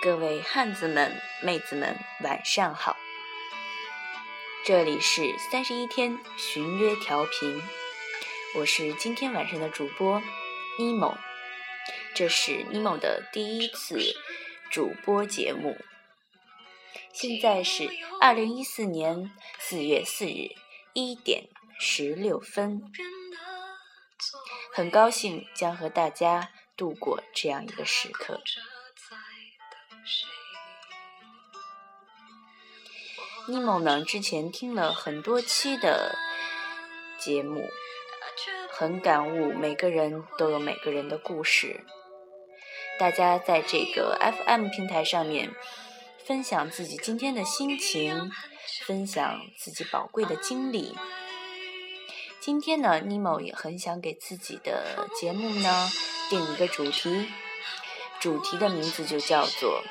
各位汉子们、妹子们，晚上好！这里是三十一天寻约调频，我是今天晚上的主播尼某，这是尼某的第一次主播节目。现在是二零一四年四月四日一点十六分，很高兴将和大家度过这样一个时刻。尼莫呢？之前听了很多期的节目，很感悟，每个人都有每个人的故事。大家在这个 FM 平台上面分享自己今天的心情，分享自己宝贵的经历。今天呢，尼莫也很想给自己的节目呢定一个主题，主题的名字就叫做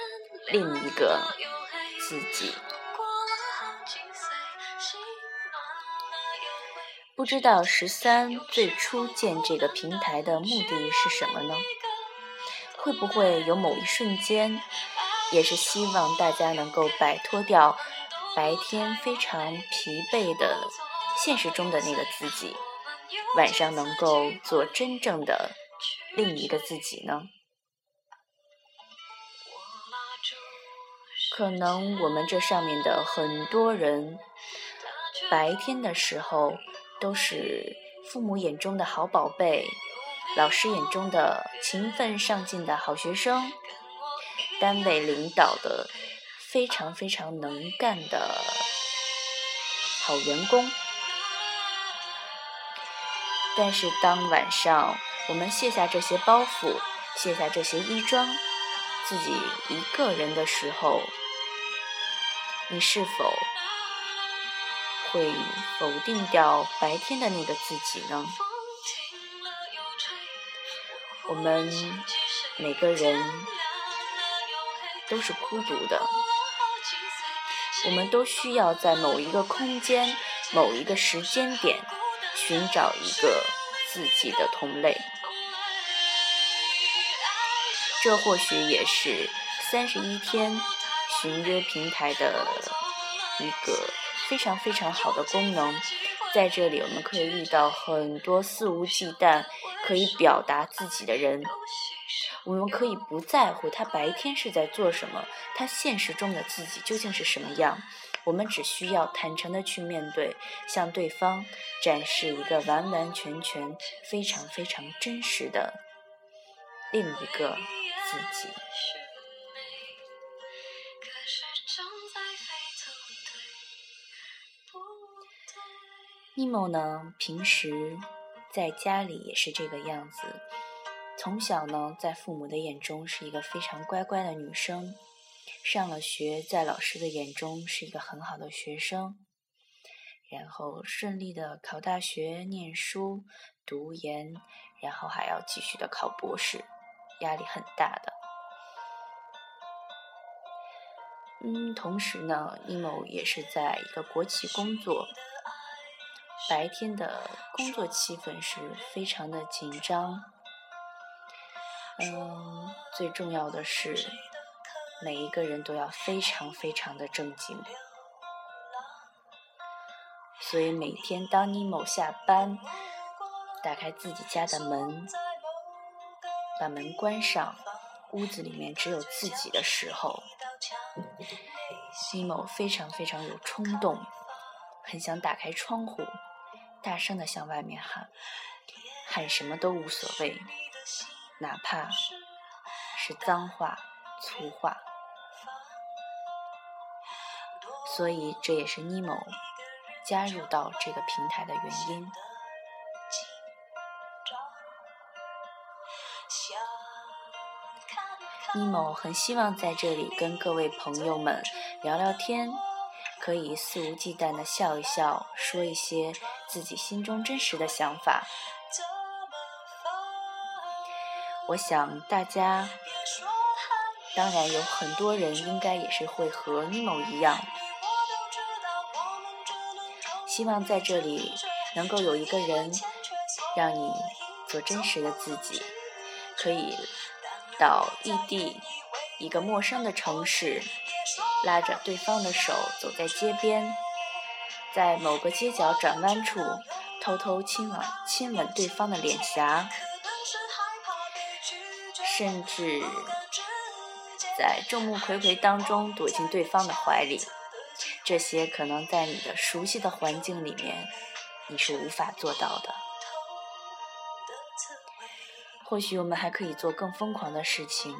“另一个自己”。不知道十三最初建这个平台的目的是什么呢？会不会有某一瞬间，也是希望大家能够摆脱掉白天非常疲惫的现实中的那个自己，晚上能够做真正的另一个自己呢？可能我们这上面的很多人，白天的时候。都是父母眼中的好宝贝，老师眼中的勤奋上进的好学生，单位领导的非常非常能干的好员工。但是当晚上我们卸下这些包袱，卸下这些衣装，自己一个人的时候，你是否？会否定掉白天的那个自己呢？我们每个人都是孤独的，我们都需要在某一个空间、某一个时间点寻找一个自己的同类。这或许也是三十一天寻约平台的一个。非常非常好的功能，在这里我们可以遇到很多肆无忌惮可以表达自己的人。我们可以不在乎他白天是在做什么，他现实中的自己究竟是什么样。我们只需要坦诚的去面对，向对方展示一个完完全全、非常非常真实的另一个自己。尼莫呢，平时在家里也是这个样子。从小呢，在父母的眼中是一个非常乖乖的女生，上了学，在老师的眼中是一个很好的学生，然后顺利的考大学、念书、读研，然后还要继续的考博士，压力很大的。嗯，同时呢，尼莫也是在一个国企工作。白天的工作气氛是非常的紧张，嗯，最重要的是每一个人都要非常非常的正经，所以每天当尼某下班，打开自己家的门，把门关上，屋子里面只有自己的时候，尼某非常非常有冲动，很想打开窗户。大声的向外面喊，喊什么都无所谓，哪怕是脏话、粗话。所以这也是尼某加入到这个平台的原因。尼某很希望在这里跟各位朋友们聊聊天。可以肆无忌惮的笑一笑，说一些自己心中真实的想法。我想大家，当然有很多人应该也是会和尼某一样，希望在这里能够有一个人，让你做真实的自己，可以到异地一个陌生的城市，拉着对方的手走在街边，在某个街角转弯处偷偷亲吻亲吻对方的脸颊，甚至在众目睽睽当中躲进对方的怀里。这些可能在你的熟悉的环境里面，你是无法做到的。或许我们还可以做更疯狂的事情，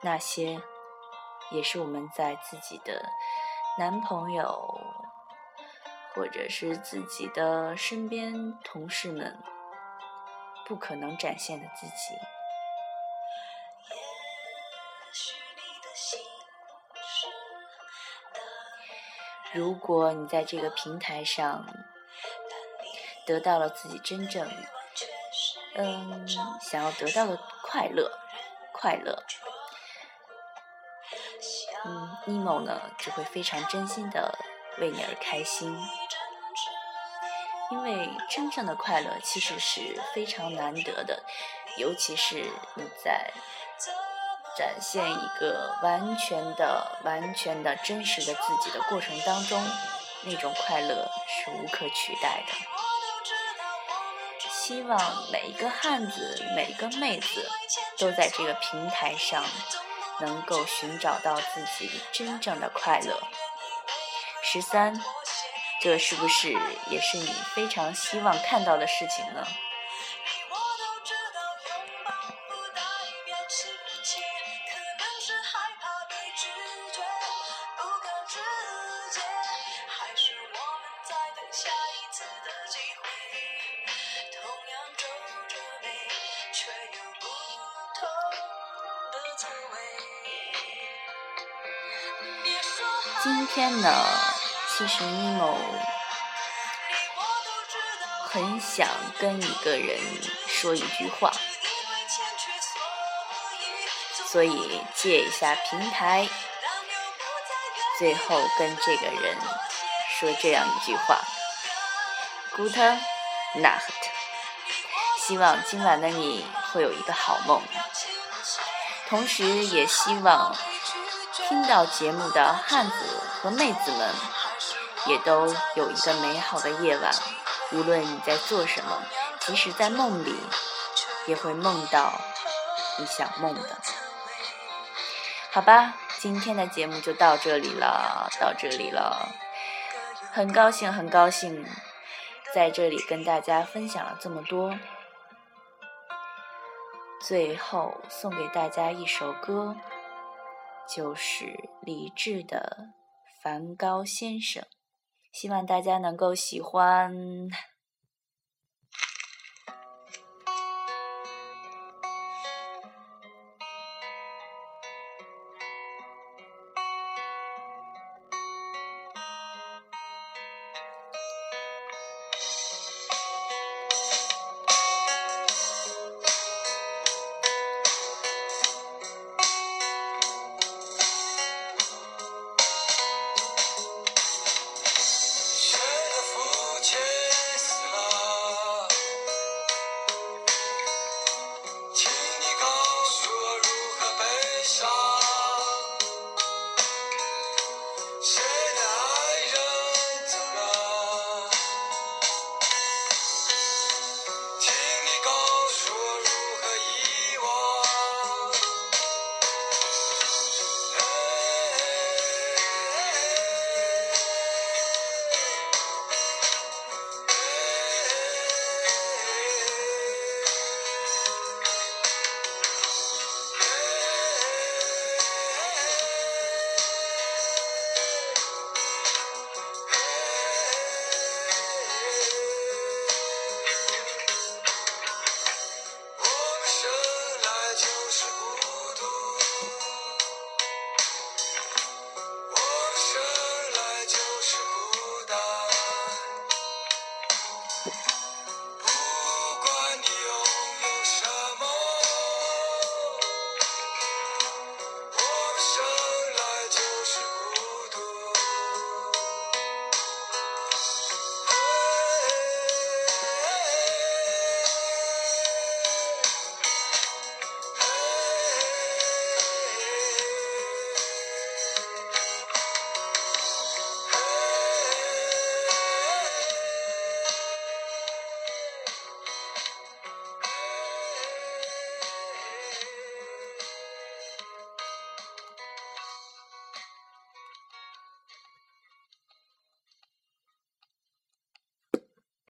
那些也是我们在自己的男朋友或者是自己的身边同事们不可能展现的自己。如果你在这个平台上得到了自己真正嗯想要得到的快乐，快乐，嗯，尼莫呢就会非常真心的为你而开心，因为真正的快乐其实是非常难得的，尤其是你在。展现一个完全的、完全的真实的自己的过程当中，那种快乐是无可取代的。希望每一个汉子、每一个妹子都在这个平台上能够寻找到自己真正的快乐。十三，这是不是也是你非常希望看到的事情呢？今天呢，其实尼莫很想跟一个人说一句话，所以借一下平台，最后跟这个人说这样一句话：Good night。希望今晚的你会有一个好梦，同时也希望。听到节目的汉子和妹子们，也都有一个美好的夜晚。无论你在做什么，即使在梦里，也会梦到你想梦的。好吧，今天的节目就到这里了，到这里了。很高兴，很高兴，在这里跟大家分享了这么多。最后送给大家一首歌。就是李志的《梵高先生》，希望大家能够喜欢。wish